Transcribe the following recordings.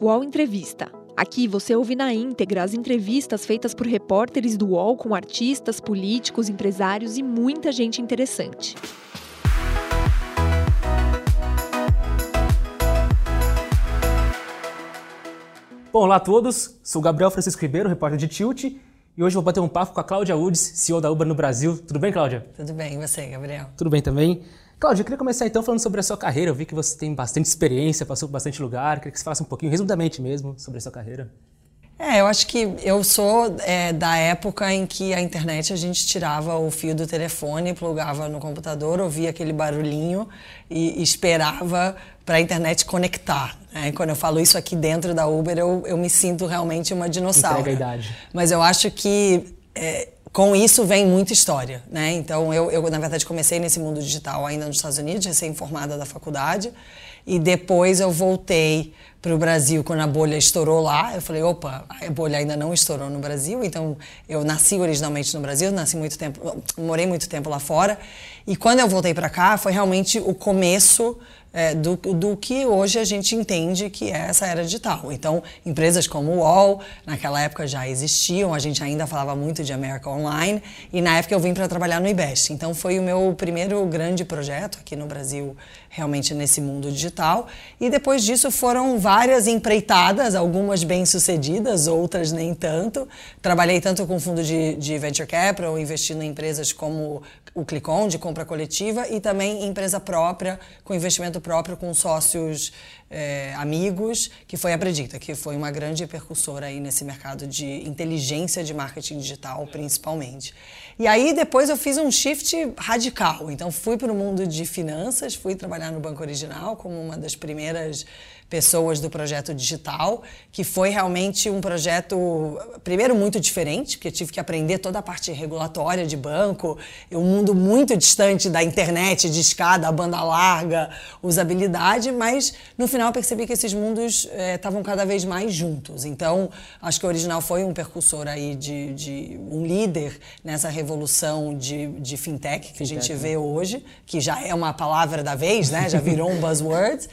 UOL Entrevista. Aqui você ouve na íntegra as entrevistas feitas por repórteres do UOL com artistas, políticos, empresários e muita gente interessante. Bom, olá a todos. Sou Gabriel Francisco Ribeiro, repórter de Tilt, e hoje vou bater um papo com a Cláudia Udes, CEO da Uber no Brasil. Tudo bem, Cláudia? Tudo bem, e você, Gabriel? Tudo bem também. Cláudia, eu queria começar então falando sobre a sua carreira. Eu vi que você tem bastante experiência, passou por bastante lugar. Queria que você falasse um pouquinho, resumidamente mesmo, sobre a sua carreira. É, eu acho que eu sou é, da época em que a internet a gente tirava o fio do telefone, plugava no computador, ouvia aquele barulhinho e, e esperava para a internet conectar. Né? Quando eu falo isso aqui dentro da Uber, eu, eu me sinto realmente uma dinossauro. Entrega a idade. Mas eu acho que é, com isso vem muita história, né? Então eu, eu na verdade comecei nesse mundo digital ainda nos Estados Unidos, recém-formada da faculdade, e depois eu voltei para o Brasil quando a bolha estourou lá. Eu falei, opa, a bolha ainda não estourou no Brasil, então eu nasci originalmente no Brasil, nasci muito tempo, morei muito tempo lá fora, e quando eu voltei para cá foi realmente o começo é, do, do que hoje a gente entende que é essa era digital. Então, empresas como o UOL, naquela época já existiam, a gente ainda falava muito de América Online, e na época eu vim para trabalhar no IBEST. Então, foi o meu primeiro grande projeto aqui no Brasil, realmente nesse mundo digital. E depois disso foram várias empreitadas, algumas bem-sucedidas, outras nem tanto. Trabalhei tanto com fundo de, de venture capital, investindo em empresas como o Clicon, de compra coletiva, e também empresa própria, com investimento próprio, com sócios é, amigos, que foi a Predicta, que foi uma grande percussora aí nesse mercado de inteligência de marketing digital, principalmente. E aí depois eu fiz um shift radical. Então fui para o mundo de finanças, fui trabalhar no Banco Original como uma das primeiras pessoas do projeto digital, que foi realmente um projeto, primeiro, muito diferente, porque tive que aprender toda a parte regulatória de banco, um mundo muito distante da internet, de escada, banda larga, usabilidade, mas no final percebi que esses mundos estavam eh, cada vez mais juntos. Então, acho que o Original foi um percussor aí de, de um líder nessa revolução de, de fintech que fintech, a gente vê né? hoje, que já é uma palavra da vez, né? já virou um buzzword.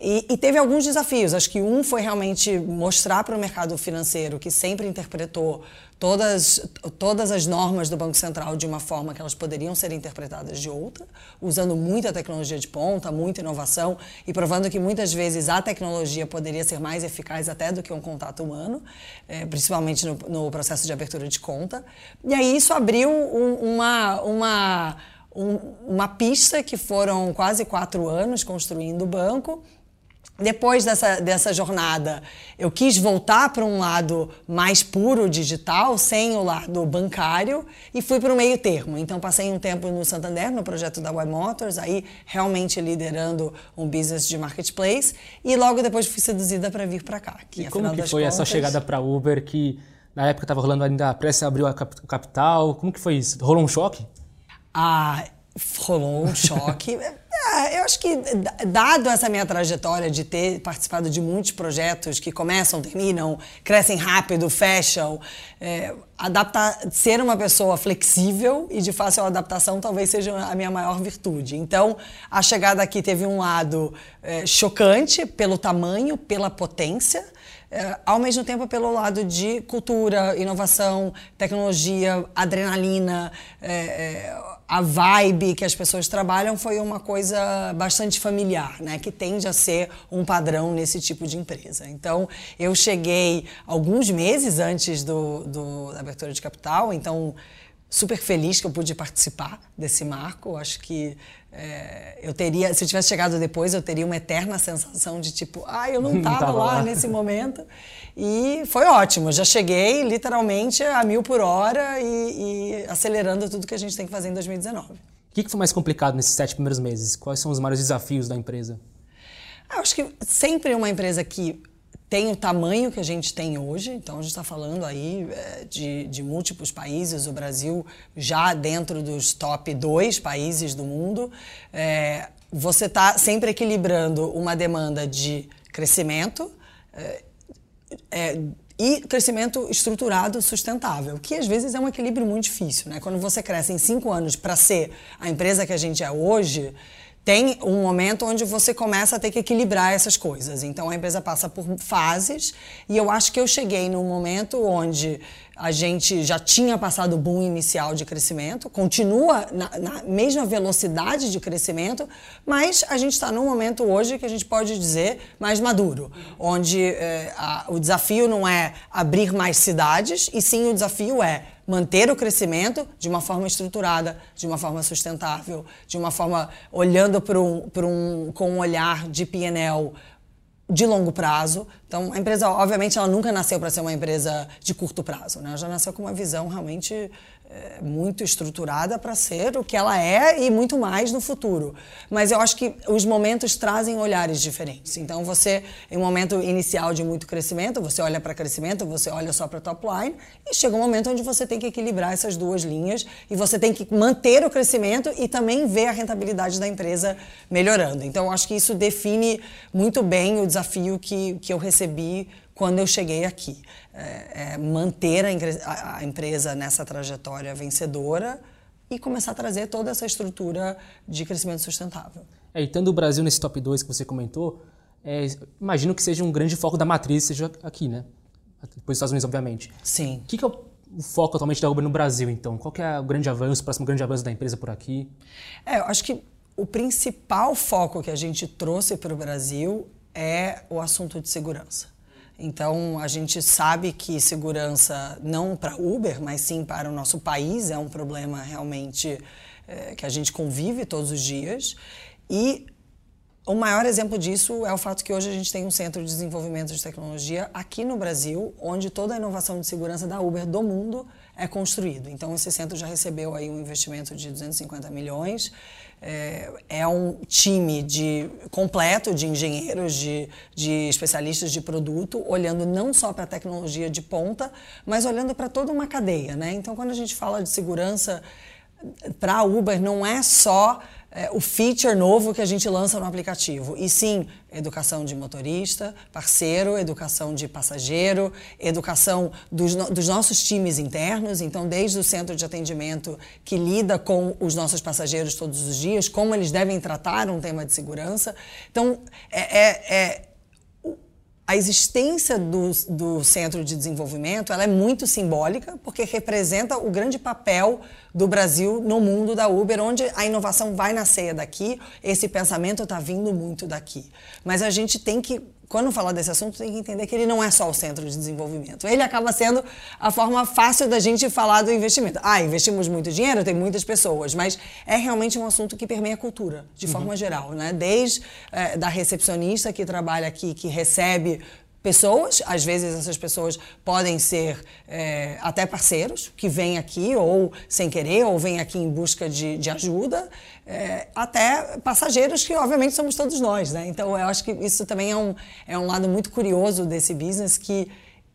E, e, teve alguns desafios. Acho que um foi realmente mostrar para o mercado financeiro que sempre interpretou todas, todas as normas do Banco Central de uma forma que elas poderiam ser interpretadas de outra, usando muita tecnologia de ponta, muita inovação e provando que muitas vezes a tecnologia poderia ser mais eficaz até do que um contato humano, é, principalmente no, no, processo de abertura de conta. E aí isso abriu um, uma. uma um, uma pista que foram quase quatro anos construindo o banco depois dessa, dessa jornada, eu quis voltar para um lado mais puro digital, sem o lado bancário, e fui para o meio termo. Então, passei um tempo no Santander, no projeto da Y Motors, aí realmente liderando um business de marketplace, e logo depois fui seduzida para vir para cá. Que, e como que foi contas... essa chegada para Uber, que na época estava rolando ainda a pressa abriu a capital, como que foi isso? Rolou um choque? Ah, rolou um choque. É, eu acho que, dado essa minha trajetória de ter participado de muitos projetos que começam, terminam, crescem rápido, fecham, é, adaptar, ser uma pessoa flexível e de fácil adaptação talvez seja a minha maior virtude. Então, a chegada aqui teve um lado é, chocante pelo tamanho, pela potência, é, ao mesmo tempo pelo lado de cultura, inovação, tecnologia, adrenalina, é, é, a vibe que as pessoas trabalham foi uma coisa bastante familiar, né, que tende a ser um padrão nesse tipo de empresa. Então, eu cheguei alguns meses antes do, do da abertura de capital, então super feliz que eu pude participar desse marco. Acho que é, eu teria, se eu tivesse chegado depois, eu teria uma eterna sensação de tipo, ah, eu não estava lá, lá nesse momento. E foi ótimo. Já cheguei literalmente a mil por hora e, e acelerando tudo que a gente tem que fazer em 2019. O que, que foi mais complicado nesses sete primeiros meses? Quais são os maiores desafios da empresa? Eu acho que sempre uma empresa que tem o tamanho que a gente tem hoje, então a gente está falando aí é, de, de, múltiplos países, o Brasil já dentro dos top dois países do mundo. É, você está sempre equilibrando uma demanda de crescimento é, é, e crescimento estruturado sustentável, que às vezes é um equilíbrio muito difícil. Né? Quando você cresce em cinco anos para ser a empresa que a gente é hoje, tem um momento onde você começa a ter que equilibrar essas coisas. Então a empresa passa por fases e eu acho que eu cheguei num momento onde a gente já tinha passado o boom inicial de crescimento, continua na, na mesma velocidade de crescimento, mas a gente está num momento hoje que a gente pode dizer mais maduro, onde é, a, o desafio não é abrir mais cidades, e sim o desafio é manter o crescimento de uma forma estruturada, de uma forma sustentável, de uma forma olhando para um, um, com um olhar de PNL de longo prazo. Então, a empresa, obviamente, ela nunca nasceu para ser uma empresa de curto prazo, né? Ela já nasceu com uma visão realmente muito estruturada para ser o que ela é e muito mais no futuro. Mas eu acho que os momentos trazem olhares diferentes. Então, você, em um momento inicial de muito crescimento, você olha para crescimento, você olha só para top line, e chega um momento onde você tem que equilibrar essas duas linhas e você tem que manter o crescimento e também ver a rentabilidade da empresa melhorando. Então, eu acho que isso define muito bem o desafio que, que eu recebi quando eu cheguei aqui. É, é manter a, a, empresa nessa trajetória vencedora e começar a trazer toda essa estrutura de crescimento sustentável. É, e tendo o Brasil nesse top 2 que você comentou, é, imagino que seja um grande foco da matriz, seja aqui, né? Depois dos Estados Unidos, obviamente. Sim. O que, que é o foco atualmente da Uber no Brasil, então? Qual é o grande avanço, o próximo grande avanço da empresa por aqui? É, eu acho que o principal foco que a gente trouxe para o Brasil é o assunto de segurança. Então, a gente sabe que segurança, não para Uber, mas sim para o nosso país, é um problema realmente é, que a gente convive todos os dias. E o maior exemplo disso é o fato que hoje a gente tem um centro de desenvolvimento de tecnologia aqui no Brasil, onde toda a inovação de segurança da Uber do mundo é construído. Então, esse centro já recebeu aí um investimento de 250 milhões é, é, um time de, completo de engenheiros, de, de especialistas de produto, olhando não só para a tecnologia de ponta, mas olhando para toda uma cadeia. Né? Então, quando a gente fala de segurança para a Uber, não é só é, o feature novo que a gente lança no aplicativo. E sim, educação de motorista, parceiro, educação de passageiro, educação dos, dos, nossos times internos. Então, desde o centro de atendimento que lida com os nossos passageiros todos os dias, como eles devem tratar um tema de segurança. Então, é, é, é a existência do, do, Centro de Desenvolvimento ela é muito simbólica, porque representa o grande papel do Brasil no mundo da Uber, onde a inovação vai nascer daqui, esse pensamento está vindo muito daqui. Mas a gente tem que quando falar desse assunto, tem que entender que ele não é só o centro de desenvolvimento. Ele acaba sendo a forma fácil da gente falar do investimento. Ah, investimos muito dinheiro, tem muitas pessoas, mas é realmente um assunto que permeia a cultura, de uhum. forma geral. Né? Desde é, da recepcionista que trabalha aqui, que recebe pessoas, às vezes essas pessoas podem ser é, até parceiros que vêm aqui ou sem querer ou vêm aqui em busca de, de ajuda, é, até passageiros que obviamente somos todos nós, né? Então eu acho que isso também é um, é um lado muito curioso desse business que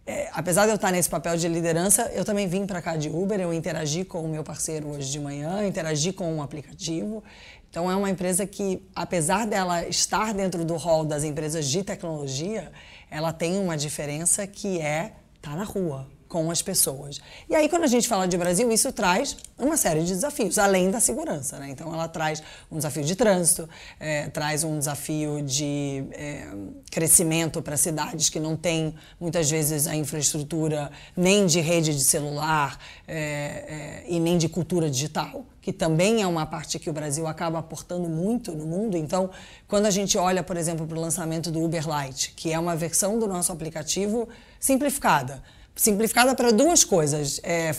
é, apesar de eu estar nesse papel de liderança, eu também vim para cá de Uber, eu interagi com o meu parceiro hoje de manhã, interagi com um aplicativo. Então é uma empresa que, apesar dela estar dentro do hall das empresas de tecnologia, ela tem uma diferença que é tá na rua com as pessoas. E aí, quando a gente fala de Brasil, isso traz uma série de desafios, além da segurança. Né? Então, ela traz um desafio de trânsito, é, traz um desafio de é, crescimento para cidades que não têm, muitas vezes, a infraestrutura nem de rede de celular é, é e nem de cultura digital que também é uma parte que o Brasil acaba aportando muito no mundo. Então, quando a gente olha, por exemplo, para o lançamento do Uber Lite, que é uma versão do nosso aplicativo simplificada, simplificada para duas coisas: é,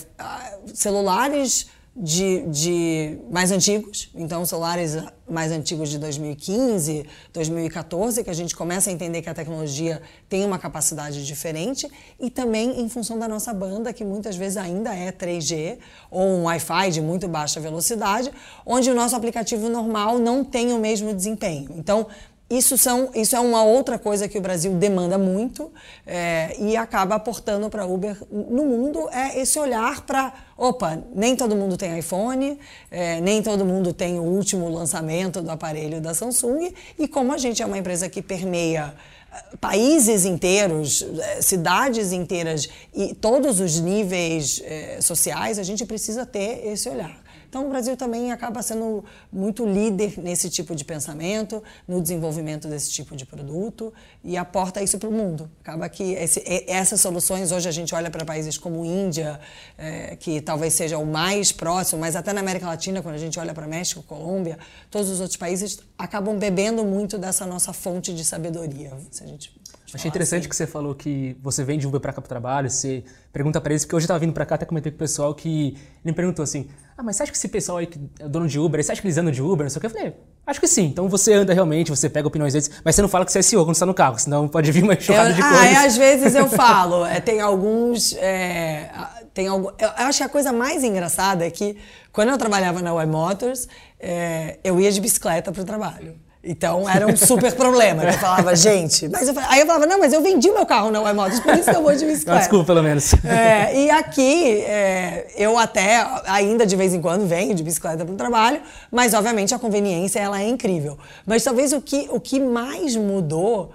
celulares de, de, mais antigos, então celulares mais antigos de 2015, 2014, que a gente começa a entender que a tecnologia tem uma capacidade diferente, e também em função da nossa banda, que muitas vezes ainda é 3G ou um Wi-Fi de muito baixa velocidade, onde o nosso aplicativo normal não tem o mesmo desempenho. Então, isso, são, isso é uma outra coisa que o Brasil demanda muito é, e acaba aportando para Uber no mundo é esse olhar para, opa, nem todo mundo tem iPhone, é, nem todo mundo tem o último lançamento do aparelho da Samsung e como a gente é uma empresa que permeia eh, países inteiros, cidades inteiras e todos os níveis é, sociais, a gente precisa ter esse olhar. Então o Brasil também acaba sendo muito líder nesse tipo de pensamento, no desenvolvimento desse tipo de produto e aporta isso para o mundo. Acaba que esse, essas soluções, hoje a gente olha para países como Índia, é, que talvez seja o mais próximo, mas até na América Latina, quando a gente olha para México, Colômbia, todos os outros países acabam bebendo muito dessa nossa fonte de sabedoria, se a gente Achei interessante que você falou que você vem de Uber para cá para o trabalho, você pergunta para eles, porque hoje eu estava vindo para cá, até comentei com o pessoal que ele me perguntou assim: ah, mas você acha que esse pessoal aí que é dono de Uber, você acha que eles andam de Uber? Não sei o que. Eu falei: acho que sim. Então você anda realmente, você pega opiniões deles, mas você não fala que você é CEO quando está no carro, senão pode vir uma enxurrada de ah, coisas. Ah, às vezes eu falo. É, tem alguns. É, tem algum, eu acho que a coisa mais engraçada é que quando eu trabalhava na Y Motors, é, eu ia de bicicleta para o trabalho. Então era um super problema. Eu falava, gente. Mas eu, aí eu falava, não, mas eu vendi o meu carro na Y por isso que eu vou de bicicleta. Desculpa, pelo menos. É, e aqui, é, eu até, ainda de vez em quando, venho de bicicleta para o trabalho, mas obviamente a conveniência ela é incrível. Mas talvez o que, o que mais mudou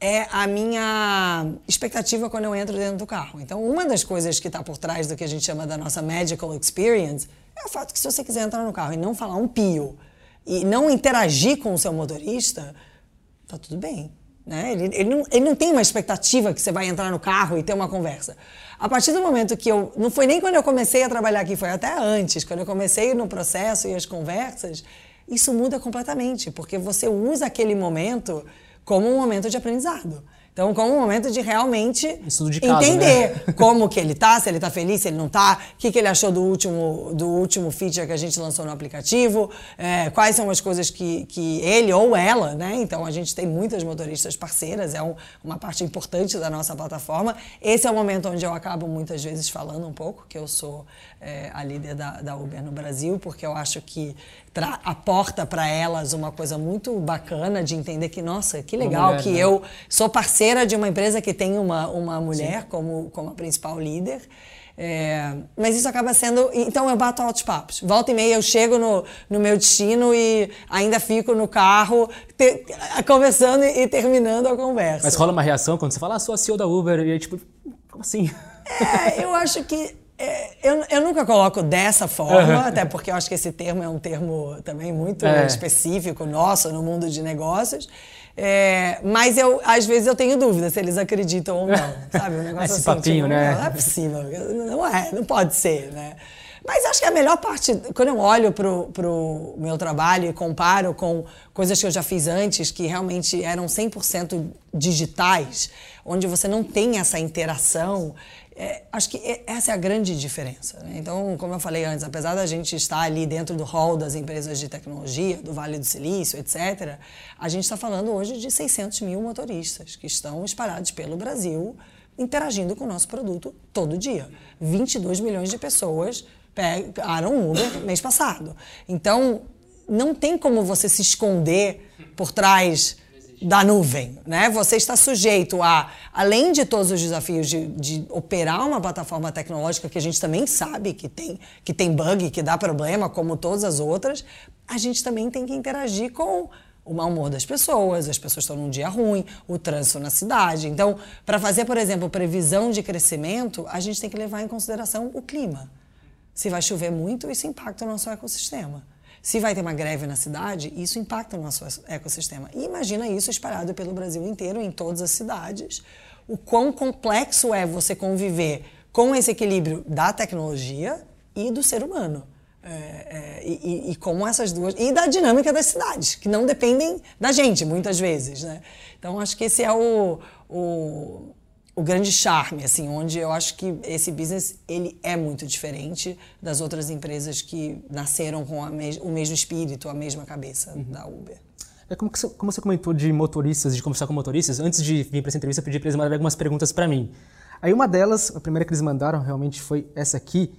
é a minha expectativa quando eu entro dentro do carro. Então, uma das coisas que está por trás do que a gente chama da nossa magical experience é o fato que se você quiser entrar no carro e não falar um pio e não interagir com o seu motorista, tá tudo bem. Né? Ele, ele, não, ele não tem uma expectativa que você vai entrar no carro e ter uma conversa. A partir do momento que eu. Não foi nem quando eu comecei a trabalhar aqui, foi até antes, quando eu comecei no processo e as conversas, isso muda completamente, porque você usa aquele momento como um momento de aprendizado. Então, como um momento de realmente de caso, entender né? como que ele tá, se ele tá feliz, se ele não tá, o que, que ele achou do último, do último feature que a gente lançou no aplicativo, é, quais são as coisas que, que ele ou ela, né? Então, a gente tem muitas motoristas parceiras, é um, uma parte importante da nossa plataforma. Esse é o momento onde eu acabo muitas vezes falando um pouco, que eu sou é, a líder da, da Uber no Brasil, porque eu acho que aporta para elas uma coisa muito bacana de entender que, nossa, que legal mulher, que né? eu sou parceira de uma empresa que tem uma, uma mulher como, como a principal líder. É, mas isso acaba sendo. Então eu bato altos papos. Volta e meia eu chego no, no meu destino e ainda fico no carro te, conversando e, e, terminando a conversa. Mas rola uma reação quando você fala, ah, sou a CEO da Uber, e aí, tipo, como assim? É, eu acho que é, eu, eu nunca coloco dessa forma, uhum. até porque eu acho que esse termo é um termo também muito é. específico nosso no mundo de negócios. É, mas eu, às vezes eu tenho dúvida se eles acreditam ou não, sabe? Um negócio Esse assim, papinho, tipo, né? Não é possível, não é, não pode ser, né? Mas acho que a melhor parte, quando eu olho pro, pro meu trabalho e comparo com coisas que eu já fiz antes, que realmente eram 100% digitais, onde você não tem essa interação, é, acho que essa é a grande diferença. Né? Então, como eu falei antes, apesar da gente estar ali dentro do hall das empresas de tecnologia, do Vale do Silício, etc., a gente está falando hoje de 600 mil motoristas que estão espalhados pelo Brasil, interagindo com o nosso produto todo dia. 22 milhões de pessoas pegaram Uber mês passado. Então, não tem como você se esconder por trás da nuvem, né? Você está sujeito a, além de todos os desafios de, de, operar uma plataforma tecnológica que a gente também sabe que tem, que tem bug, que dá problema, como todas as outras, a gente também tem que interagir com o mau humor das pessoas, as pessoas estão num dia ruim, o trânsito na cidade. Então, para fazer, por exemplo, previsão de crescimento, a gente tem que levar em consideração o clima. Se vai chover muito, isso impacta o nosso ecossistema. Se vai ter uma greve na cidade, isso impacta o nosso ecossistema. E imagina isso espalhado pelo Brasil inteiro, em todas as cidades. O quão complexo é você conviver com esse equilíbrio da tecnologia e do ser humano. É, é, e, e, como essas duas. E da dinâmica das cidades, que não dependem da gente, muitas vezes. Né? Então, acho que esse é o, o o grande charme, assim, onde eu acho que esse business ele é muito diferente das outras empresas que nasceram com me o mesmo espírito, a mesma cabeça uhum. da Uber. É como, você, como você comentou de motoristas, de conversar com motoristas, antes de vir para essa entrevista, eu pedi para eles mandarem algumas perguntas para mim. Aí uma delas, a primeira que eles mandaram realmente foi essa aqui,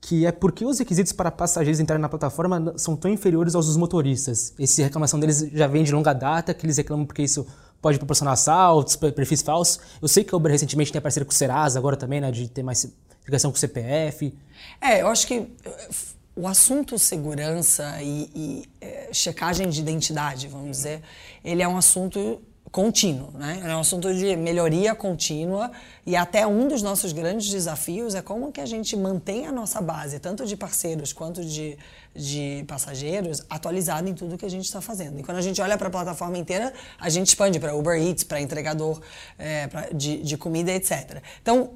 que é por que os requisitos para passageiros entrarem na plataforma são tão inferiores aos dos motoristas. Essa reclamação deles já vem de longa data, que eles reclamam porque isso pode proporcionar assaltos, perfis falsos. Eu sei que a Uber recentemente tem parceria com o Serasa agora também, né, de ter mais ligação com o CPF. É, eu acho que eh, o assunto segurança e, e é, checagem de identidade, vamos dizer, ele é um assunto contínuo, né? É um assunto de melhoria contínua e até um dos nossos grandes desafios é como que a gente mantém a nossa base, tanto de parceiros quanto de, de passageiros, atualizada em tudo que a gente está fazendo. E quando a gente olha para a plataforma inteira, a gente expande para Uber Eats, para entregador é, pra, de, de comida, etc. Então,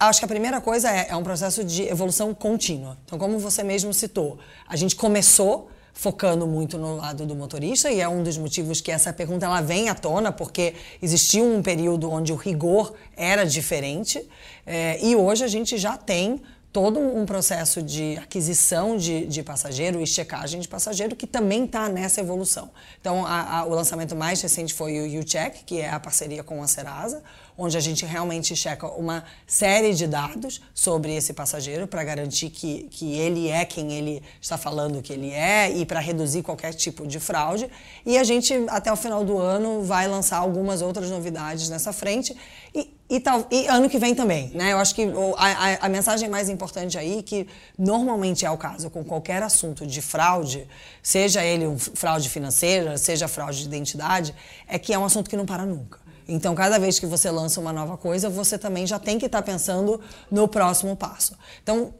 acho que a primeira coisa é, é um processo de evolução contínua. Então, como você mesmo citou, a gente começou focando muito no lado do motorista e é um dos motivos que essa pergunta ela vem à tona porque existiu um período onde o rigor era diferente é, e hoje a gente já tem todo um processo de aquisição de, de passageiro e checagem de passageiro que também está nessa evolução. Então, a, a, o lançamento mais recente foi o UCheck, que é a parceria com a Serasa, onde a gente realmente checa uma série de dados sobre esse passageiro para garantir que, que ele é quem ele está falando que ele é e para reduzir qualquer tipo de fraude. E a gente, até o final do ano, vai lançar algumas outras novidades nessa frente. E, e, tal, e ano que vem também, né? Eu acho que a, a, a mensagem mais importante aí, que normalmente é o caso com qualquer assunto de fraude, seja ele um fraude financeira, seja fraude de identidade, é que é um assunto que não para nunca. Então, cada vez que você lança uma nova coisa, você também já tem que estar pensando no próximo passo. Então,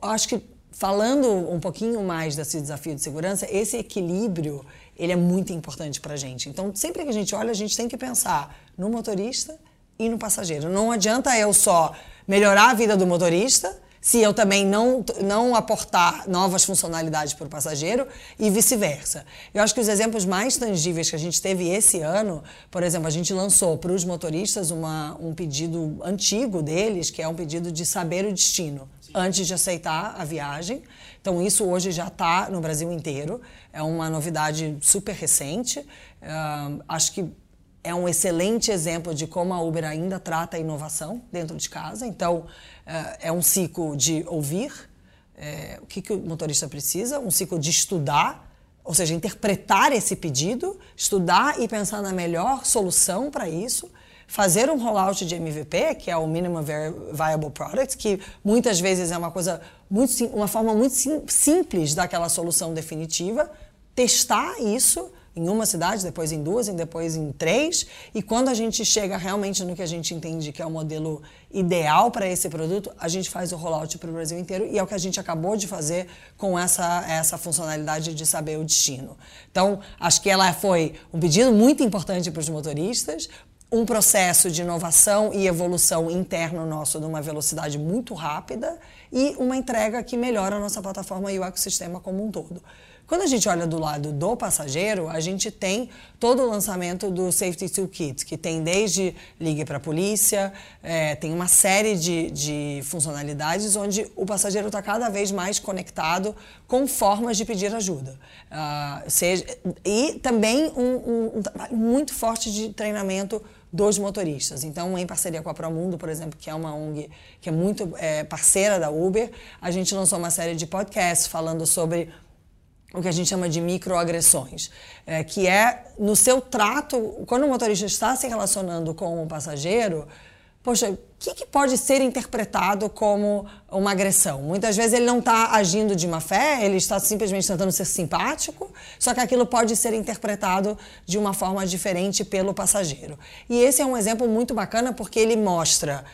acho que falando um pouquinho mais desse desafio de segurança, esse equilíbrio ele é muito importante para a gente. Então, sempre que a gente olha, a gente tem que pensar no motorista e no passageiro. Não adianta eu só melhorar a vida do motorista se eu também não, não aportar novas funcionalidades para o passageiro e vice-versa. Eu acho que os exemplos mais tangíveis que a gente teve esse ano, por exemplo, a gente lançou para os motoristas uma, um pedido antigo deles, que é um pedido de saber o destino Sim. antes de aceitar a viagem. Então, isso hoje já está no Brasil inteiro. É uma novidade super recente. Uh, acho que é um excelente exemplo de como a Uber ainda trata a inovação dentro de casa. Então, é, é um ciclo de ouvir é, o que, que o motorista precisa, um ciclo de estudar, ou seja, interpretar esse pedido, estudar e pensar na melhor solução para isso, fazer um rollout de MVP, que é o Minimum Viable Product, que muitas vezes é uma coisa muito uma forma muito sim, simples daquela solução definitiva, testar isso em uma cidade, depois em duas, e depois em três. E quando a gente chega realmente no que a gente entende que é o modelo ideal para esse produto, a gente faz o rollout para o Brasil inteiro e é o que a gente acabou de fazer com essa, essa funcionalidade de saber o destino. Então, acho que ela foi um pedido muito importante para os motoristas, um processo de inovação e evolução interno nosso numa velocidade muito rápida e uma entrega que melhora a nossa plataforma e o ecossistema como um todo. Quando a gente olha do lado do passageiro, a gente tem todo o lançamento do Safety Toolkit, que tem desde ligue para a polícia, é, tem uma série de, de funcionalidades onde o passageiro está cada vez mais conectado com formas de pedir ajuda. Uh, seja, e também um, um, trabalho muito forte de treinamento dos motoristas. Então, em parceria com a Promundo, por exemplo, que é uma ONG que é muito é, parceira da Uber, a gente lançou uma série de podcasts falando sobre o que a gente chama de microagressões, é, que é no seu trato, quando o motorista está se relacionando com o passageiro, poxa, o que, que, pode ser interpretado como uma agressão? Muitas vezes ele não está agindo de má fé, ele está simplesmente tentando ser simpático, só que aquilo pode ser interpretado de uma forma diferente pelo passageiro. E esse é um exemplo muito bacana porque ele mostra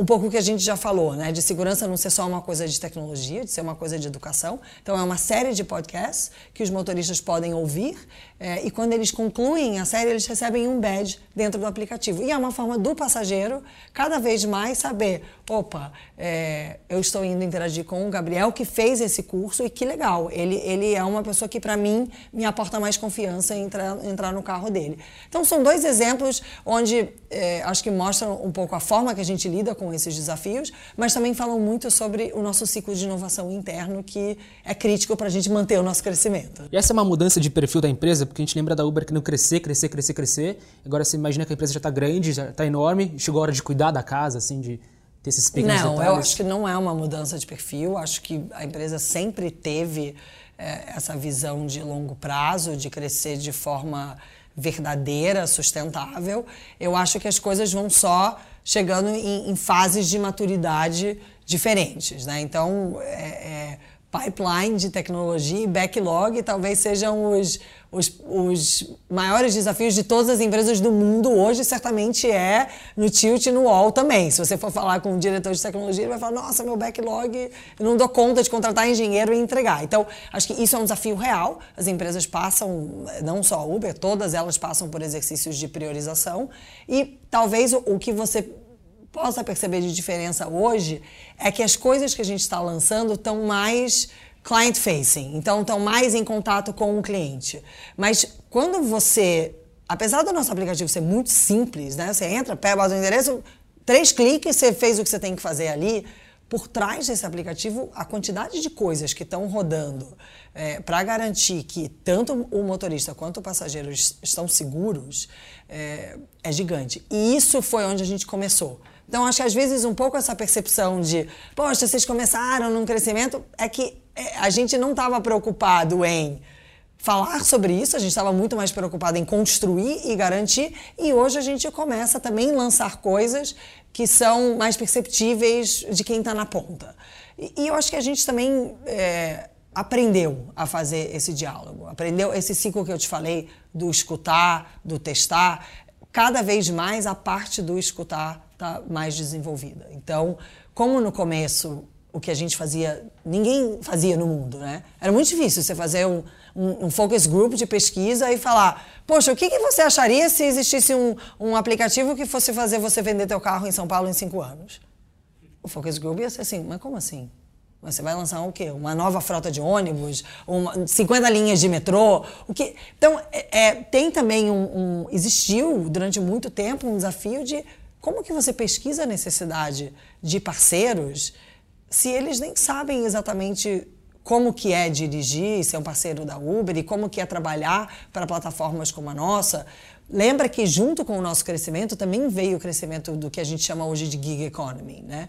um pouco o que a gente já falou, né? De segurança não ser só uma coisa de tecnologia, de ser uma coisa de educação. Então, é uma série de podcasts que os motoristas podem ouvir é, e quando eles concluem a série, eles recebem um badge dentro do aplicativo. E é uma forma do passageiro cada vez mais saber: opa, é, eu estou indo interagir com o Gabriel que fez esse curso e que legal. Ele, ele é uma pessoa que, para mim, me aporta mais confiança em entrar, entrar no carro dele. Então, são dois exemplos onde é, acho que mostram um pouco a forma que a gente lida com esses desafios, mas também falam muito sobre o nosso ciclo de inovação interno, que é crítico para a gente manter o nosso crescimento. E essa é uma mudança de perfil da empresa? porque a gente lembra da Uber que não crescer, crescer, crescer, crescer. Agora você imagina que a empresa já está grande, já está enorme, chegou a hora de cuidar da casa, assim, de ter esses pequenos Não, detalhes. eu acho que não é uma mudança de perfil. Acho que a empresa sempre teve é, essa visão de longo prazo, de crescer de forma verdadeira, sustentável. Eu acho que as coisas vão só chegando em, em fases de maturidade diferentes, né? Então, é, é pipeline de tecnologia e backlog talvez sejam os, os, os, maiores desafios de todas as empresas do mundo hoje, certamente é no tilt e no wall também. Se você for falar com o diretor de tecnologia, ele vai falar, nossa, meu backlog, eu não dou conta de contratar engenheiro e entregar. Então, acho que isso é um desafio real. As empresas passam, não só a Uber, todas elas passam por exercícios de priorização e talvez o, o que você possa perceber de diferença hoje é que as coisas que a gente está lançando estão mais client facing, então estão mais em contato com o cliente. Mas quando você, apesar do nosso aplicativo ser muito simples, né? Você entra, pega, o endereço, três cliques, você fez o que você tem que fazer ali. Por trás desse aplicativo, a quantidade de coisas que estão rodando é, para garantir que tanto o motorista quanto o passageiro estão seguros é, é gigante. E isso foi onde a gente começou. Então, acho que às vezes um pouco essa percepção de, poxa, vocês começaram num crescimento, é que é, a gente não estava preocupado em falar sobre isso, a gente estava muito mais preocupado em construir e garantir, e hoje a gente começa também a lançar coisas que são mais perceptíveis de quem está na ponta. E, e, eu acho que a gente também é, aprendeu a fazer esse diálogo, aprendeu esse ciclo que eu te falei do escutar, do testar, cada vez mais a parte do escutar está mais desenvolvida. Então, como no começo o que a gente fazia, ninguém fazia no mundo, né? Era muito difícil você fazer um, um, um focus group de pesquisa e falar, poxa, o que, que você acharia se existisse um, um aplicativo que fosse fazer você vender teu carro em São Paulo em cinco anos? O focus group ia ser assim, mas como assim? Você vai lançar o quê? Uma nova frota de ônibus? Uma, 50 linhas de metrô? O que? Então, é, é tem também um, um, Existiu durante muito tempo um desafio de como que você pesquisa a necessidade de parceiros se eles nem sabem exatamente como que é dirigir, ser um parceiro da Uber e como que é trabalhar para plataformas como a nossa? Lembra que junto com o nosso crescimento também veio o crescimento do que a gente chama hoje de gig economy, né?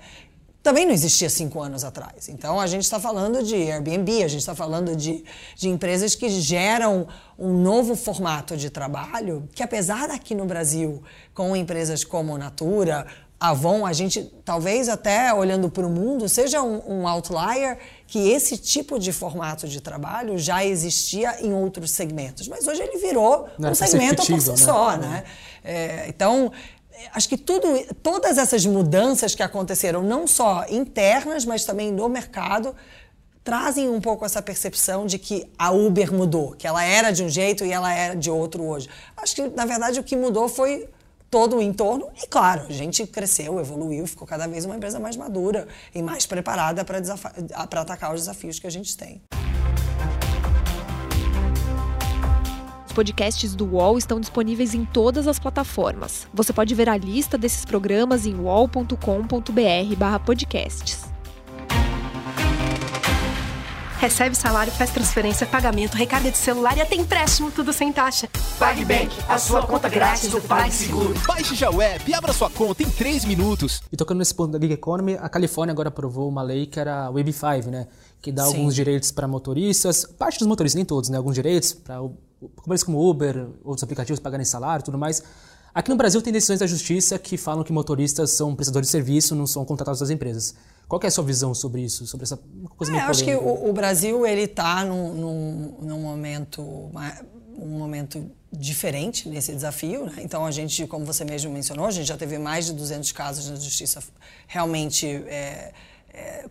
Também não existia cinco anos atrás. Então, a gente está falando de Airbnb, a gente está falando de, de empresas que geram um novo formato de trabalho, que apesar daqui no Brasil, com empresas como Natura, Avon, a gente talvez até olhando para o mundo seja um, um, outlier que esse tipo de formato de trabalho já existia em outros segmentos, mas hoje ele virou Não um segmento por si né? só, né? É, então acho que tudo, todas essas mudanças que aconteceram, não só internas, mas também no mercado, trazem um pouco essa percepção de que a Uber mudou, que ela era de um jeito e ela é de outro hoje. Acho que, na verdade, o que mudou foi todo o entorno e, claro, a gente cresceu, evoluiu, ficou cada vez uma empresa mais madura e mais preparada para atacar os desafios que a gente tem. Os podcasts do UOL estão disponíveis em todas as plataformas. Você pode ver a lista desses programas em uol.com.br/podcasts. Recebe salário, faz transferência, pagamento, recarga de celular e até empréstimo, tudo sem taxa. PagBank, a sua conta grátis do PagSeguro. Baixe já o app e abra sua conta em 3 minutos. E tocando nesse ponto da gig economy, a Califórnia agora aprovou uma lei que era a Web5, né? Que dá Sim. alguns direitos para motoristas, parte dos motoristas, nem todos, né? Alguns direitos para companhias como Uber, outros aplicativos pagarem salário e tudo mais. Aqui no Brasil tem decisões da justiça que falam que motoristas são prestadores de serviço, não são contratados das empresas. Qual é a sua visão sobre isso, sobre essa coisa é, meio Acho que o, o, Brasil ele está num, num, num, momento, um momento diferente nesse desafio. Né? Então a gente, como você mesmo mencionou, a gente já teve mais de 200 casos na justiça realmente é,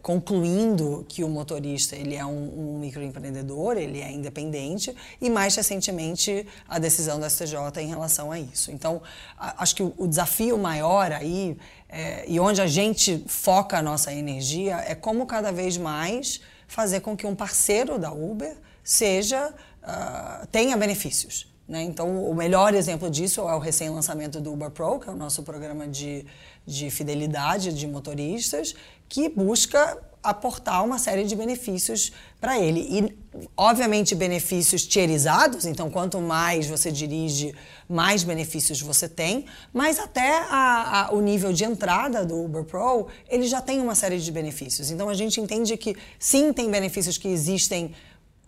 concluindo que o motorista ele é um, um, microempreendedor, ele é independente e mais recentemente a decisão do STJ em relação a isso. Então a, acho que o, o, desafio maior aí é, e onde a gente foca a nossa energia é como cada vez mais fazer com que um parceiro da Uber seja uh, tenha benefícios. Né? Então, o melhor exemplo disso é o recém-lançamento do Uber Pro, que é o nosso programa de, de fidelidade de motoristas, que busca aportar uma série de benefícios para ele. E, obviamente, benefícios tierizados, então, quanto mais você dirige, mais benefícios você tem, mas até a, a, o nível de entrada do Uber Pro, ele já tem uma série de benefícios. Então, a gente entende que, sim, tem benefícios que existem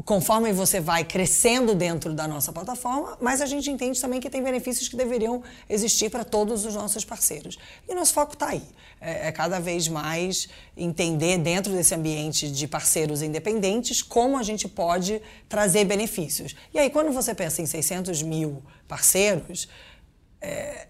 conforme você vai crescendo dentro da nossa plataforma, mas a gente entende também que tem benefícios que deveriam existir para todos os nossos parceiros. E o nosso foco está aí. É, é, cada vez mais entender dentro desse ambiente de parceiros independentes como a gente pode trazer benefícios. E aí, quando você pensa em 600 mil parceiros, é,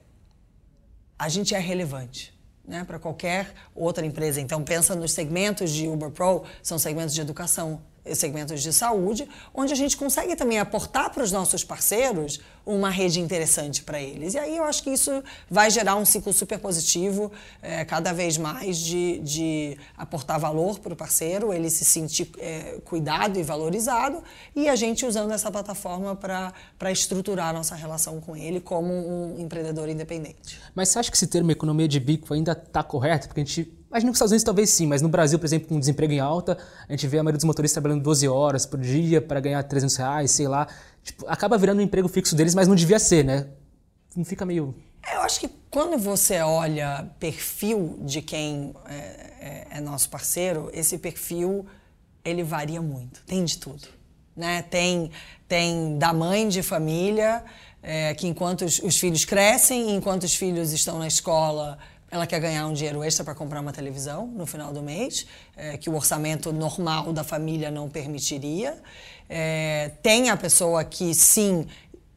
a gente é relevante. Né, para qualquer outra empresa. Então, pensa nos segmentos de Uber Pro, são segmentos de educação, segmentos de saúde, onde a gente consegue também aportar para os nossos parceiros uma rede interessante para eles. E aí eu acho que isso vai gerar um ciclo super positivo, é, cada vez mais de, de aportar valor para o parceiro, ele se sentir é, cuidado e valorizado, e a gente usando essa plataforma para estruturar a nossa relação com ele como um empreendedor independente. Mas você acha que esse termo economia de bico ainda está correto? Porque a gente Que nos Estados Unidos talvez sim, mas no Brasil, por exemplo, com desemprego em alta, a gente vê a maioria dos motoristas trabalhando 12 horas por dia para ganhar 300 reais, sei lá. Tipo, acaba virando um emprego fixo deles, mas não devia ser, né? Não fica meio... É, eu acho que quando você olha perfil de quem é, é, é nosso parceiro, esse perfil, ele varia muito. Tem de tudo. Né? Tem, tem da mãe de família, é, que enquanto os, os, filhos crescem, enquanto os filhos estão na escola, ela quer ganhar um dinheiro extra para comprar uma televisão no final do mês, é, que o orçamento normal da família não permitiria. É, tem a pessoa que, sim,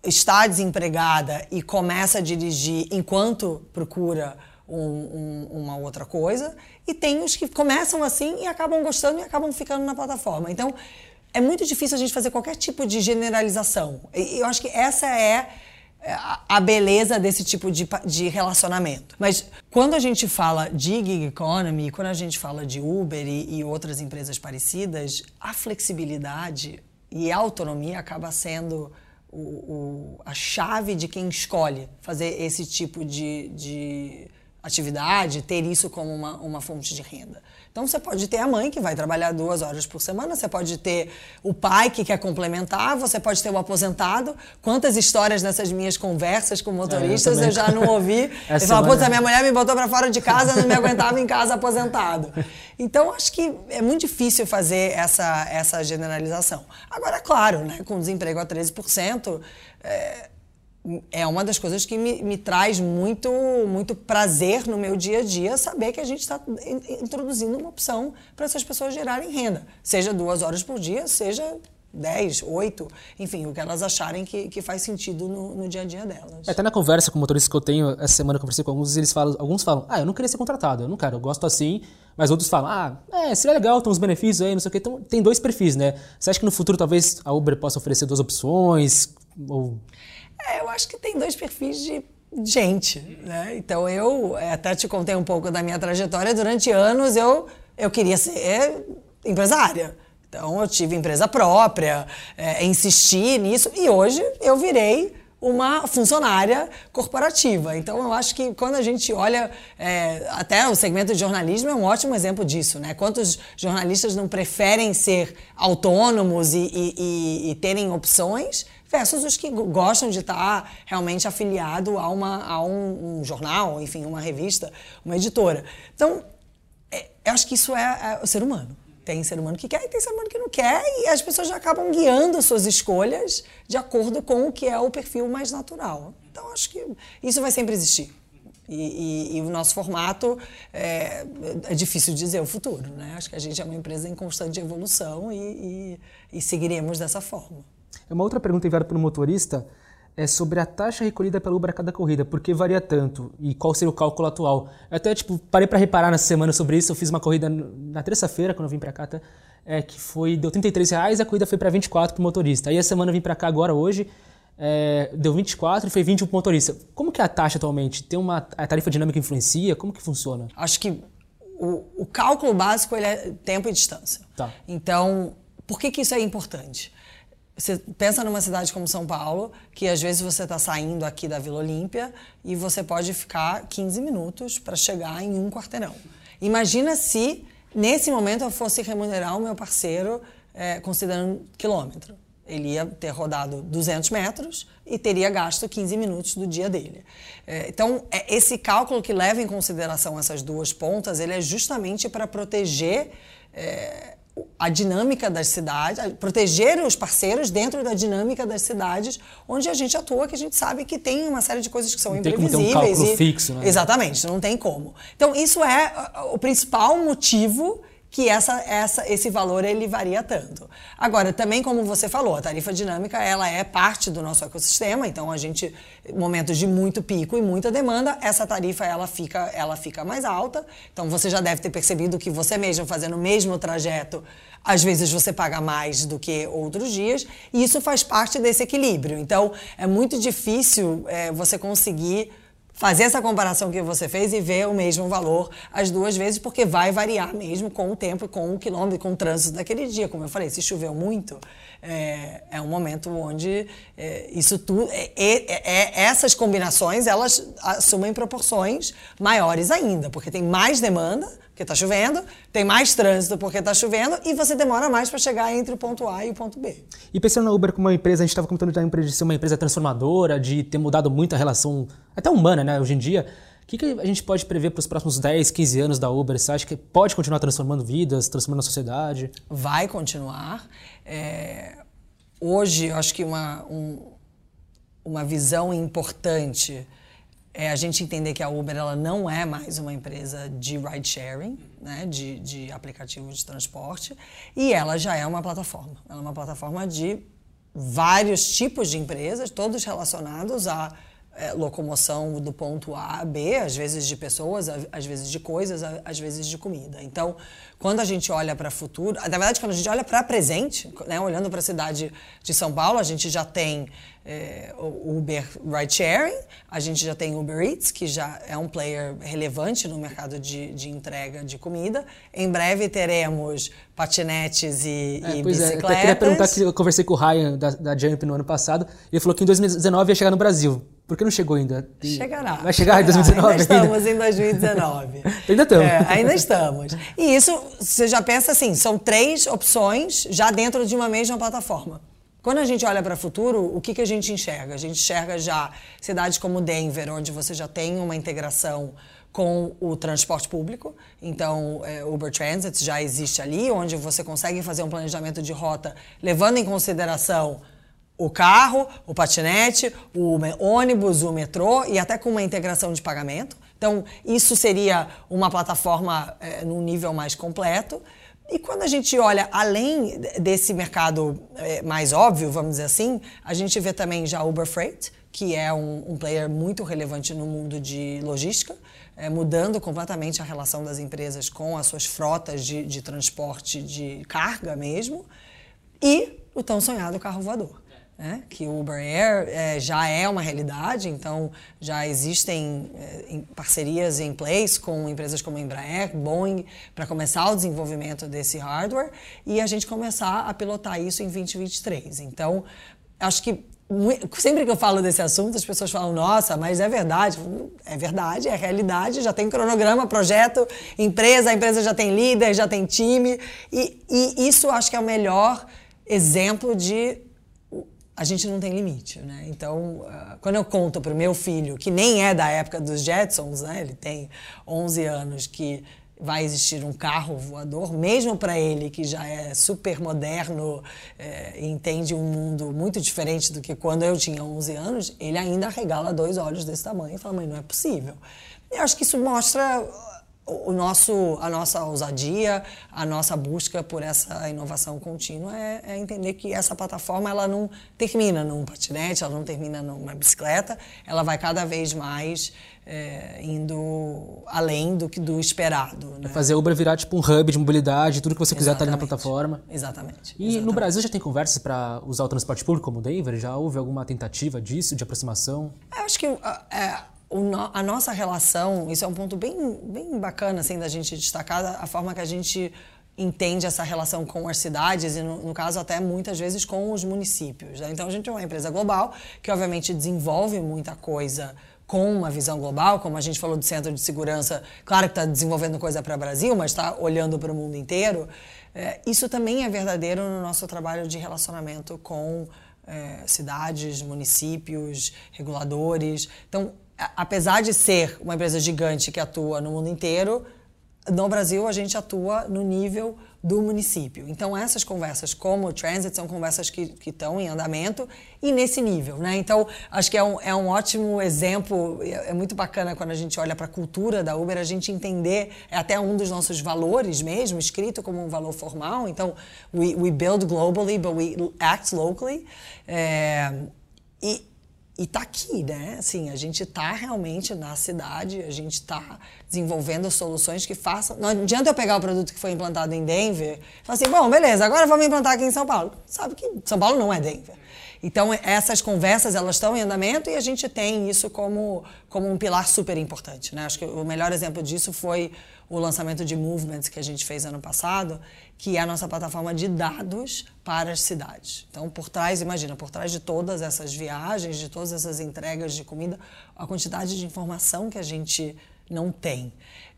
está desempregada e começa a dirigir enquanto procura um, um, uma outra coisa. E tem os que começam assim e acabam gostando e acabam ficando na plataforma. Então, é muito difícil a gente fazer qualquer tipo de generalização. E eu acho que essa é a beleza desse tipo de, de relacionamento. Mas quando a gente fala de gig economy, quando a gente fala de Uber e, e outras empresas parecidas, a flexibilidade e a autonomia acaba sendo o, o, a chave de quem escolhe fazer esse tipo de, de atividade, ter isso como uma, uma fonte de renda. Então você pode ter a mãe que vai trabalhar duas horas por semana, você pode ter o pai que quer complementar, você pode ter o aposentado. Quantas histórias nessas minhas conversas com motoristas é, eu, eu, já não ouvi. Ele fala, putz, a minha mulher me botou para fora de casa, não me aguentava em casa aposentado. Então acho que é muito difícil fazer essa, essa generalização. Agora, claro, né, com desemprego a 13%, é, é uma das coisas que me, me, traz muito, muito prazer no meu dia a dia saber que a gente está introduzindo uma opção para essas pessoas gerarem renda. Seja duas horas por dia, seja 10, 8, enfim, o que elas acharem que, que faz sentido no, no dia a dia delas. É, até na conversa com motoristas que eu tenho, essa semana eu conversei com alguns, eles falam, alguns falam, ah, eu não queria ser contratado, eu não quero, eu gosto assim, mas outros falam, ah, é, seria legal, tem uns benefícios aí, não sei o quê. Então, tem dois perfis, né? Você acha que no futuro talvez a Uber possa oferecer duas opções? Ou... É, eu acho que tem dois perfis de gente, né? Então eu é, até te contei um pouco da minha trajetória. Durante anos eu, eu queria ser empresária. Então eu tive empresa própria, é, insisti nisso e hoje eu virei uma funcionária corporativa. Então, eu acho que quando a gente olha, é, até o segmento de jornalismo é um ótimo exemplo disso, né? Quantos jornalistas não preferem ser autônomos e, e, e, e terem opções versus os que gostam de estar realmente afiliado a, uma, a um, um jornal, enfim, uma revista, uma editora. Então, é, eu acho que isso é, é o ser humano. Tem ser humano que quer e tem ser humano que não quer, e as pessoas já acabam guiando suas escolhas de acordo com o que é o perfil mais natural. Então, acho que isso vai sempre existir. E, e, e, o nosso formato é, é, difícil dizer o futuro, né? Acho que a gente é uma empresa em constante evolução e, e seguiremos dessa forma. É uma outra pergunta enviada pelo motorista é sobre a taxa recolhida pela Uber a cada corrida, por que varia tanto e qual seria o cálculo atual? Eu até tipo, parei para reparar nessa semana sobre isso, eu fiz uma corrida na terça-feira, quando eu vim para cá, tá? é, que foi, deu 33 reais e a corrida foi para 24 para o motorista. Aí a semana eu vim para cá agora, hoje, é, deu 24 e foi 20 para o motorista. Como que é a taxa atualmente? Tem uma, a tarifa dinâmica influencia? Como que funciona? Acho que o, o cálculo básico ele é tempo e distância. Tá. Então, por que, que isso é importante? Você pensa numa cidade como São Paulo, que às vezes você está saindo aqui da Vila Olímpia e você pode ficar 15 minutos para chegar em um quarteirão. Imagina se, nesse momento, eu fosse remunerar o meu parceiro é, considerando quilômetro. Ele ia ter rodado 200 metros e teria gasto 15 minutos do dia dele. É, então, é, esse cálculo que leva em consideração essas duas pontas, ele é justamente para proteger é, a dinâmica das cidades, proteger os parceiros dentro da dinâmica das cidades onde a gente atua, que a gente sabe que tem uma série de coisas que são não imprevisíveis. Tem como ter um cálculo e, fixo, né? Exatamente, não tem como. Então, isso é o principal motivo que essa, essa, esse valor ele varia tanto. Agora, também como você falou, a tarifa dinâmica ela é parte do nosso ecossistema, então a gente momentos de muito pico e muita demanda, essa tarifa ela fica ela fica mais alta. Então você já deve ter percebido que você mesmo fazendo o mesmo trajeto, às vezes você paga mais do que outros dias, e isso faz parte desse equilíbrio. Então é muito difícil é, você conseguir fazer essa comparação que você fez e ver o mesmo valor as duas vezes, porque vai variar mesmo com o tempo, com o quilômetro, com o trânsito daquele dia. Como eu falei, se choveu muito, é, é um momento onde é, isso tudo, é, é, é essas combinações, elas assumem proporções maiores ainda, porque tem mais demanda porque está chovendo, tem mais trânsito porque está chovendo e você demora mais para chegar entre o ponto A e o ponto B. E pensando na Uber como uma empresa, a gente estava comentando da empresa de ser uma empresa transformadora, de ter mudado muito a relação, até humana, né, hoje em dia. O que, que a gente pode prever para os próximos 10, 15 anos da Uber? Você acha que pode continuar transformando vidas, transformando a sociedade? Vai continuar. É... Hoje, eu acho que uma, um, uma visão importante é a gente entender que a Uber ela não é mais uma empresa de ride sharing, né, de, de aplicativo de transporte, e ela já é uma plataforma. Ela é uma plataforma de vários tipos de empresas, todos relacionados a é, locomoção do ponto A a B, às vezes de pessoas, às vezes de coisas, às vezes de comida. Então, quando a gente olha para o futuro, na verdade, quando a gente olha para presente, né, olhando para a cidade de São Paulo, a gente já tem é, o Uber Ride Sharing, a gente já tem Uber Eats, que já é um player relevante no mercado de, de entrega de comida. Em breve teremos patinetes e, é, e pois bicicletas. É, eu queria perguntar que eu conversei com o Ryan da, da Jump no ano passado, e ele falou que em 2019 ia chegar no Brasil. Por que não chegou ainda? Chegará. Vai chegar chegará. em 2019 ainda? estamos em 2019. ainda estamos. É, ainda estamos. E isso, você já pensa assim, são três opções já dentro de uma mesma plataforma. Quando a gente olha para o futuro, o que, que a gente enxerga? A gente enxerga já cidades como Denver, onde você já tem uma integração com o transporte público. Então, é, Uber Transit já existe ali, onde você consegue fazer um planejamento de rota levando em consideração o carro, o patinete, o ônibus, o metrô e até com uma integração de pagamento. Então, isso seria uma plataforma é, num nível mais completo. E quando a gente olha além desse mercado é, mais óbvio, vamos dizer assim, a gente vê também já Uber Freight, que é um, um player muito relevante no mundo de logística, é, mudando completamente a relação das empresas com as suas frotas de, de transporte de carga mesmo, e o tão sonhado carro voador né? que o Uber Air é, já é uma realidade, então já existem é, parcerias em place com empresas como a Embraer, Boeing, para começar o desenvolvimento desse hardware e a gente começar a pilotar isso em 2023. Então, acho que sempre que eu falo desse assunto, as pessoas falam, nossa, mas é verdade. É verdade, é realidade, já tem cronograma, projeto, empresa, a empresa já tem líder, já tem time, e, e isso acho que é o melhor exemplo de a gente não tem limite, né? Então, uh, quando eu conto para o meu filho, que nem é da época dos Jetsons, né? Ele tem 11 anos, que vai existir um carro voador, mesmo para ele que já é super moderno é, entende um mundo muito diferente do que quando eu tinha 11 anos, ele ainda regala dois olhos desse tamanho e fala, mãe, não é possível. Eu acho que isso mostra o nosso, a nossa ousadia, a nossa busca por essa inovação contínua é, é, entender que essa plataforma ela não termina num patinete, ela não termina numa bicicleta, ela vai cada vez mais é, indo além do que do esperado. Né? É fazer a Uber virar tipo um hub de mobilidade, tudo que você quiser estar ali na plataforma. Exatamente. E Exatamente. no Brasil já tem conversas para usar o transporte público como o Denver? Já houve alguma tentativa disso, de aproximação? Eu acho que é, a nossa relação, isso é um ponto bem, bem bacana assim, da gente destacar, a forma que a gente entende essa relação com as cidades e, no, no caso, até muitas vezes com os municípios. Né? Então, a gente é uma empresa global que, obviamente, desenvolve muita coisa com uma visão global, como a gente falou do Centro de Segurança, claro que está desenvolvendo coisa para o Brasil, mas está olhando para o mundo inteiro. É, isso também é verdadeiro no nosso trabalho de relacionamento com é, cidades, municípios, reguladores. Então, apesar de ser uma empresa gigante que atua no mundo inteiro, no Brasil a gente atua no nível do município. Então, essas conversas, como o Transit, são conversas que estão em andamento e nesse nível. Né? Então, acho que é um, é um ótimo exemplo, é, é muito bacana quando a gente olha para a cultura da Uber, a gente entender, é até um dos nossos valores mesmo, escrito como um valor formal. Então, we, we build globally, but we act locally. É, e, e tá aqui, né? Assim, a gente tá realmente na cidade, a gente tá desenvolvendo soluções que façam. Não adianta eu pegar o produto que foi implantado em Denver e falar assim, bom, beleza, agora vamos implantar aqui em São Paulo. Sabe que São Paulo não é Denver. Então, essas conversas, elas estão em andamento e a gente tem isso como, como um pilar super importante. Né? Acho que o melhor exemplo disso foi o lançamento de Movements que a gente fez ano passado, que é a nossa plataforma de dados para as cidades. Então, por trás, imagina, por trás de todas essas viagens, de todas essas entregas de comida, a quantidade de informação que a gente não tem.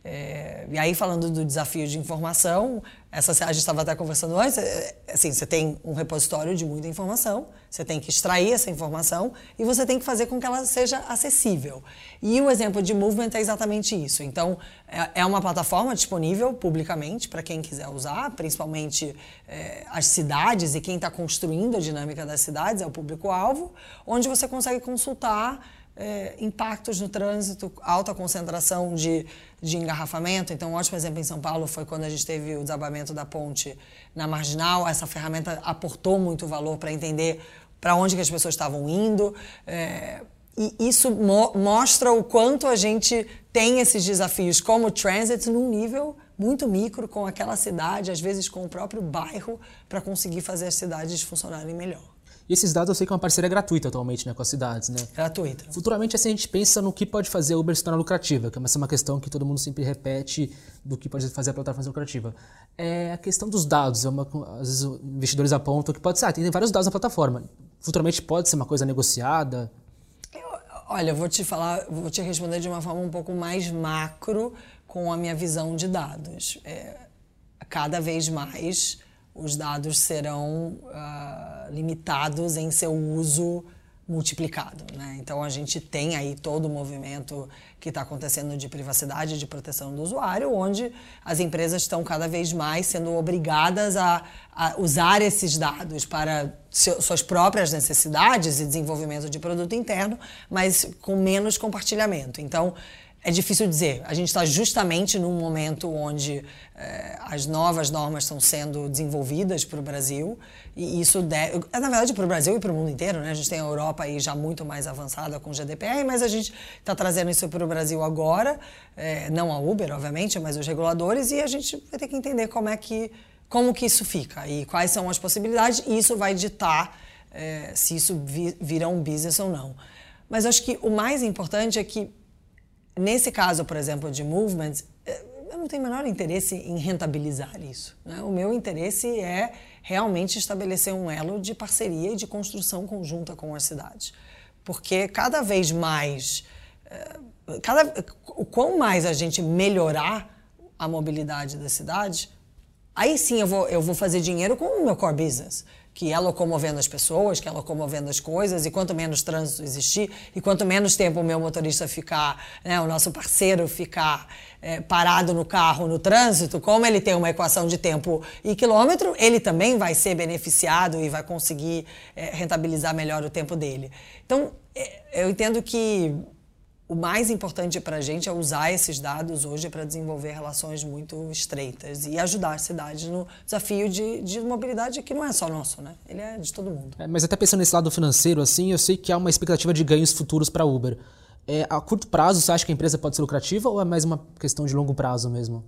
É, e aí, falando do desafio de informação, essa, a gente estava até conversando antes, é, assim, você tem um repositório de muita informação, você tem que extrair essa informação e você tem que fazer com que ela seja acessível. E o exemplo de Movement é exatamente isso. Então, é, é uma plataforma disponível publicamente para quem quiser usar, principalmente é, as cidades e quem está construindo a dinâmica das cidades, é o público-alvo, onde você consegue consultar é, impactos no trânsito, alta concentração de, de engarrafamento. Então, um ótimo exemplo em São Paulo foi quando a gente teve o desabamento da ponte na Marginal. Essa ferramenta aportou muito valor para entender para onde que as pessoas estavam indo. É, e isso mo mostra o quanto a gente tem esses desafios como transit num nível muito micro com aquela cidade, às vezes com o próprio bairro, para conseguir fazer as cidades funcionarem melhor. E esses dados eu sei que é uma parceria gratuita atualmente né, com as cidades, né? Gratuita. Futuramente, assim, a gente pensa no que pode fazer a Uber se tornar lucrativa, que é uma questão que todo mundo sempre repete do que pode fazer a plataforma ser lucrativa. É a questão dos dados. É uma, às vezes investidores apontam que pode ser, ah, tem vários dados na plataforma. Futuramente pode ser uma coisa negociada? Eu, olha, vou te falar, vou te responder de uma forma um pouco mais macro com a minha visão de dados. É, cada vez mais os dados serão uh, limitados em seu uso multiplicado. Né? Então a gente tem aí todo o movimento que está acontecendo de privacidade de proteção do usuário, onde as empresas estão cada vez mais sendo obrigadas a, a usar esses dados para suas próprias necessidades e desenvolvimento de produto interno, mas com menos compartilhamento. Então é difícil dizer. A gente está justamente num momento onde é, as novas normas estão sendo desenvolvidas para o Brasil e isso deve, é na verdade para o Brasil e para o mundo inteiro, né? A gente tem a Europa aí já muito mais avançada com o GDPR, mas a gente está trazendo isso para o Brasil agora, é, não a Uber, obviamente, mas os reguladores e a gente vai ter que entender como é que como que isso fica e quais são as possibilidades e isso vai ditar é, se isso virá um business ou não. Mas acho que o mais importante é que Nesse caso, por exemplo, de movements, eh, eu não tenho o menor interesse em rentabilizar isso. Né? O meu interesse é realmente estabelecer um elo de parceria e de construção conjunta com as cidades. Porque cada vez mais, eh, cada, o quão mais a gente melhorar a mobilidade das cidades, aí sim eu vou, eu vou fazer dinheiro com o meu core business que é locomovendo as pessoas, que é locomovendo as coisas, e quanto menos trânsito existir, e quanto menos tempo o meu motorista ficar, né, o nosso parceiro ficar é, parado no carro, no trânsito, como ele tem uma equação de tempo e quilômetro, ele também vai ser beneficiado e vai conseguir é, rentabilizar melhor o tempo dele. Então, é, eu entendo que o mais importante para a gente é usar esses dados hoje para desenvolver relações muito estreitas e ajudar a cidade no desafio de, de mobilidade que não é só nosso, né? Ele é de todo mundo. É, mas até pensando nesse lado financeiro, assim, eu sei que há uma expectativa de ganhos futuros para a Uber. É, a curto prazo, você acha que a empresa pode ser lucrativa ou é mais uma questão de longo prazo mesmo?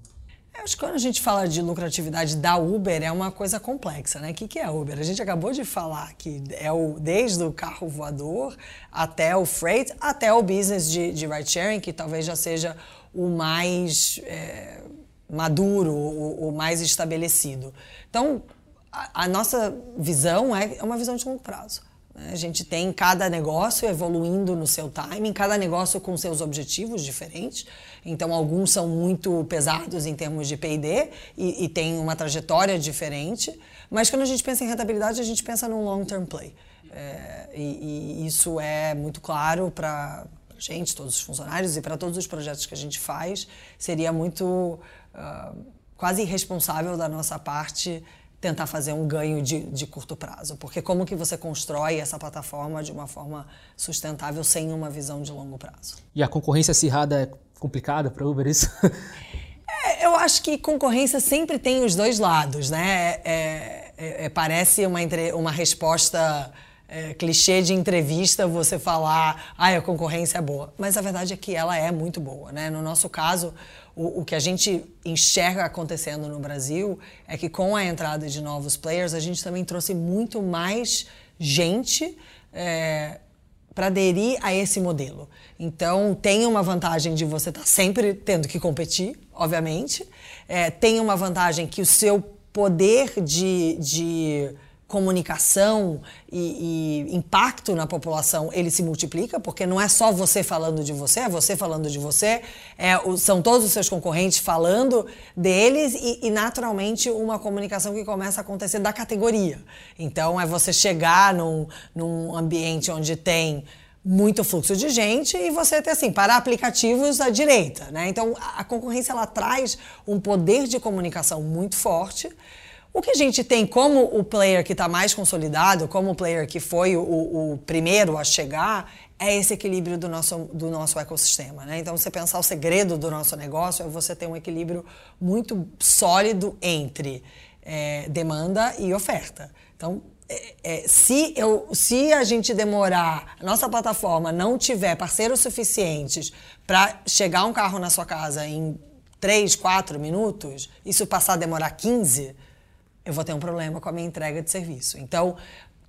Acho que quando a gente fala de lucratividade da Uber é uma coisa complexa, né? O que, é Uber? A gente acabou de falar que é o, desde o carro voador até o freight, até o business de, de ride sharing, que talvez já seja o mais é, maduro, o, o, mais estabelecido. Então, a, a nossa visão é, é uma visão de longo prazo. A gente tem cada negócio evoluindo no seu timing, cada negócio com seus objetivos diferentes. Então, alguns são muito pesados em termos de PD e, e tem uma trajetória diferente. Mas quando a gente pensa em rentabilidade, a gente pensa num long-term play. É, e, e, isso é muito claro para gente, todos os funcionários e para todos os projetos que a gente faz. Seria muito. Uh, quase irresponsável da nossa parte tentar fazer um ganho de, de curto prazo. Porque como que você constrói essa plataforma de uma forma sustentável sem uma visão de longo prazo? E a concorrência acirrada é complicada para Uber, isso? É, eu acho que concorrência sempre tem os dois lados, né? É, é, é parece uma, uma resposta é, clichê de entrevista você falar, ah, a concorrência é boa. Mas a verdade é que ela é muito boa, né? No nosso caso, o, o, que a gente enxerga acontecendo no Brasil é que com a entrada de novos players, a gente também trouxe muito mais gente é, para aderir a esse modelo. Então, tem uma vantagem de você estar tá sempre tendo que competir, obviamente. É, tem uma vantagem que o seu poder de, de comunicação e, e, impacto na população ele se multiplica, porque não é só você falando de você, é você falando de você, é, são todos os seus concorrentes falando deles e, e, naturalmente uma comunicação que começa a acontecer da categoria. Então é você chegar num, num ambiente onde tem muito fluxo de gente e você ter assim para aplicativos à direita, né? Então a concorrência ela traz um poder de comunicação muito forte o que a gente tem como o player que está mais consolidado, como o player que foi o, o, primeiro a chegar, é esse equilíbrio do nosso, do nosso ecossistema. Né? Então, você pensar o segredo do nosso negócio é você ter um equilíbrio muito sólido entre é, demanda e oferta. Então, é, é, se, eu, se a gente demorar, a nossa plataforma não tiver parceiros suficientes para chegar um carro na sua casa em 3, 4 minutos, isso passar a demorar 15 eu vou ter um problema com a minha entrega de serviço. Então,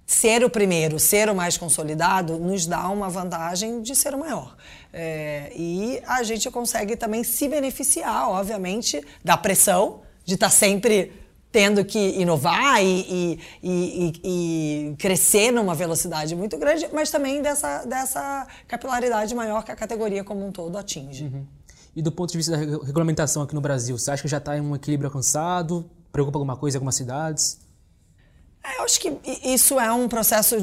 ser o primeiro, ser o mais consolidado, nos dá uma vantagem de ser o maior. É, e a gente consegue também se beneficiar, obviamente, da pressão de estar tá sempre tendo que inovar e, e, e, e, crescer numa velocidade muito grande, mas também dessa, dessa capilaridade maior que a categoria como um todo atinge. Uhum. E do ponto de vista da regulamentação aqui no Brasil, você acha que já está em um equilíbrio alcançado? Preocupa alguma coisa em algumas cidades? É, eu acho que isso é um processo,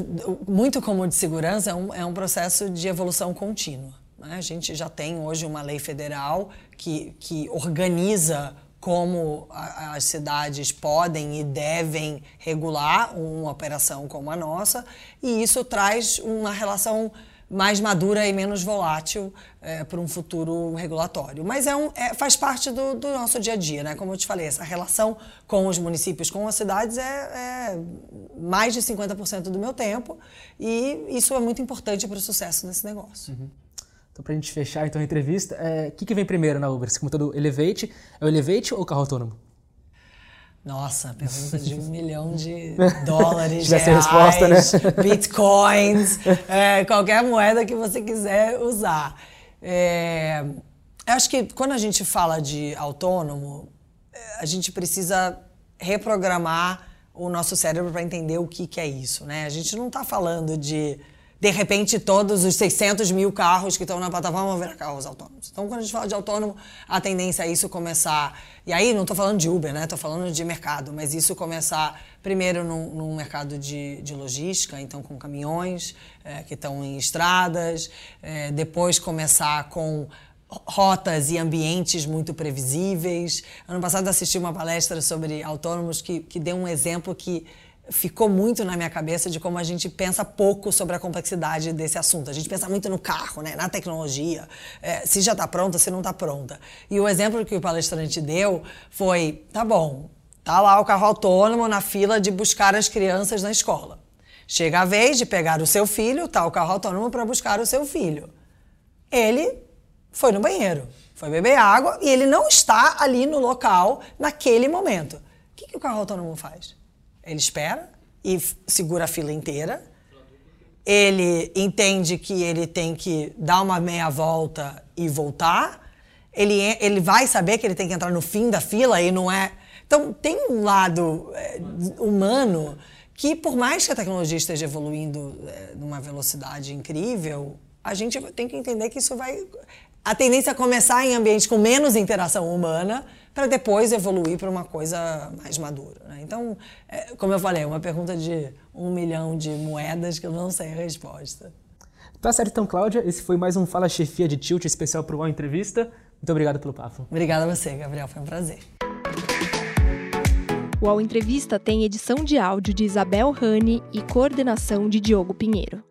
muito como de segurança, é um, é um processo de evolução contínua. Né? A gente já tem hoje uma lei federal que, que organiza como as cidades podem e devem regular uma operação como a nossa, e isso traz uma relação mais madura e menos volátil é, para um futuro regulatório. Mas é um, é, faz parte do, do, nosso dia a dia, né? Como eu te falei, essa relação com os municípios, com as cidades é, é mais de 50% do meu tempo e isso é muito importante para o sucesso desse negócio. Uhum. Então, para a gente fechar então, a entrevista, o é, que, que vem primeiro na Uber? Você comentou do Elevate. É o Elevate ou o carro autônomo? Nossa, pergunta de um milhão de dólares, reais, resposta, né? bitcoins, é, qualquer moeda que você quiser usar. É, eu acho que quando a gente fala de autônomo, é, a gente precisa reprogramar o nosso cérebro para entender o que, que é isso. Né? A gente não está falando de de repente todos os 600 mil carros que estão na plataforma vão virar carros autônomos. Então, quando a gente fala de autônomo, a tendência é isso começar. E aí, não estou falando de Uber, né? Estou falando de mercado, mas isso começar primeiro num mercado de, de, logística, então com caminhões é, que estão em estradas, é, depois começar com rotas e ambientes muito previsíveis. Ano passado assisti uma palestra sobre autônomos que, que deu um exemplo que ficou muito na minha cabeça de como a gente pensa pouco sobre a complexidade desse assunto. A gente pensa muito no carro, né? na tecnologia, é, se já está pronta, se não está pronta. E o exemplo que o palestrante deu foi: tá bom, tá lá o carro autônomo na fila de buscar as crianças na escola. Chega a vez de pegar o seu filho, tá o carro autônomo para buscar o seu filho. Ele foi no banheiro, foi beber água e ele não está ali no local naquele momento. O que, que o carro autônomo faz? Ele espera e segura a fila inteira. Ele entende que ele tem que dar uma meia volta e voltar. Ele, ele vai saber que ele tem que entrar no fim da fila e não é. Então, tem um lado é, humano que, por mais que a tecnologia esteja evoluindo é, numa velocidade incrível, a gente tem que entender que isso vai. A tendência é começar em ambientes com menos interação humana para depois evoluir para uma coisa mais madura. Né? Então, é, como eu falei, é uma pergunta de um milhão de moedas que eu não sei a resposta. Tá certo, então, Cláudia. Esse foi mais um Fala Chefia de Tilt especial para o UOL Entrevista. Muito obrigado pelo papo. Obrigada a você, Gabriel. Foi um prazer. O UOL Entrevista tem edição de áudio de Isabel Rani e coordenação de Diogo Pinheiro.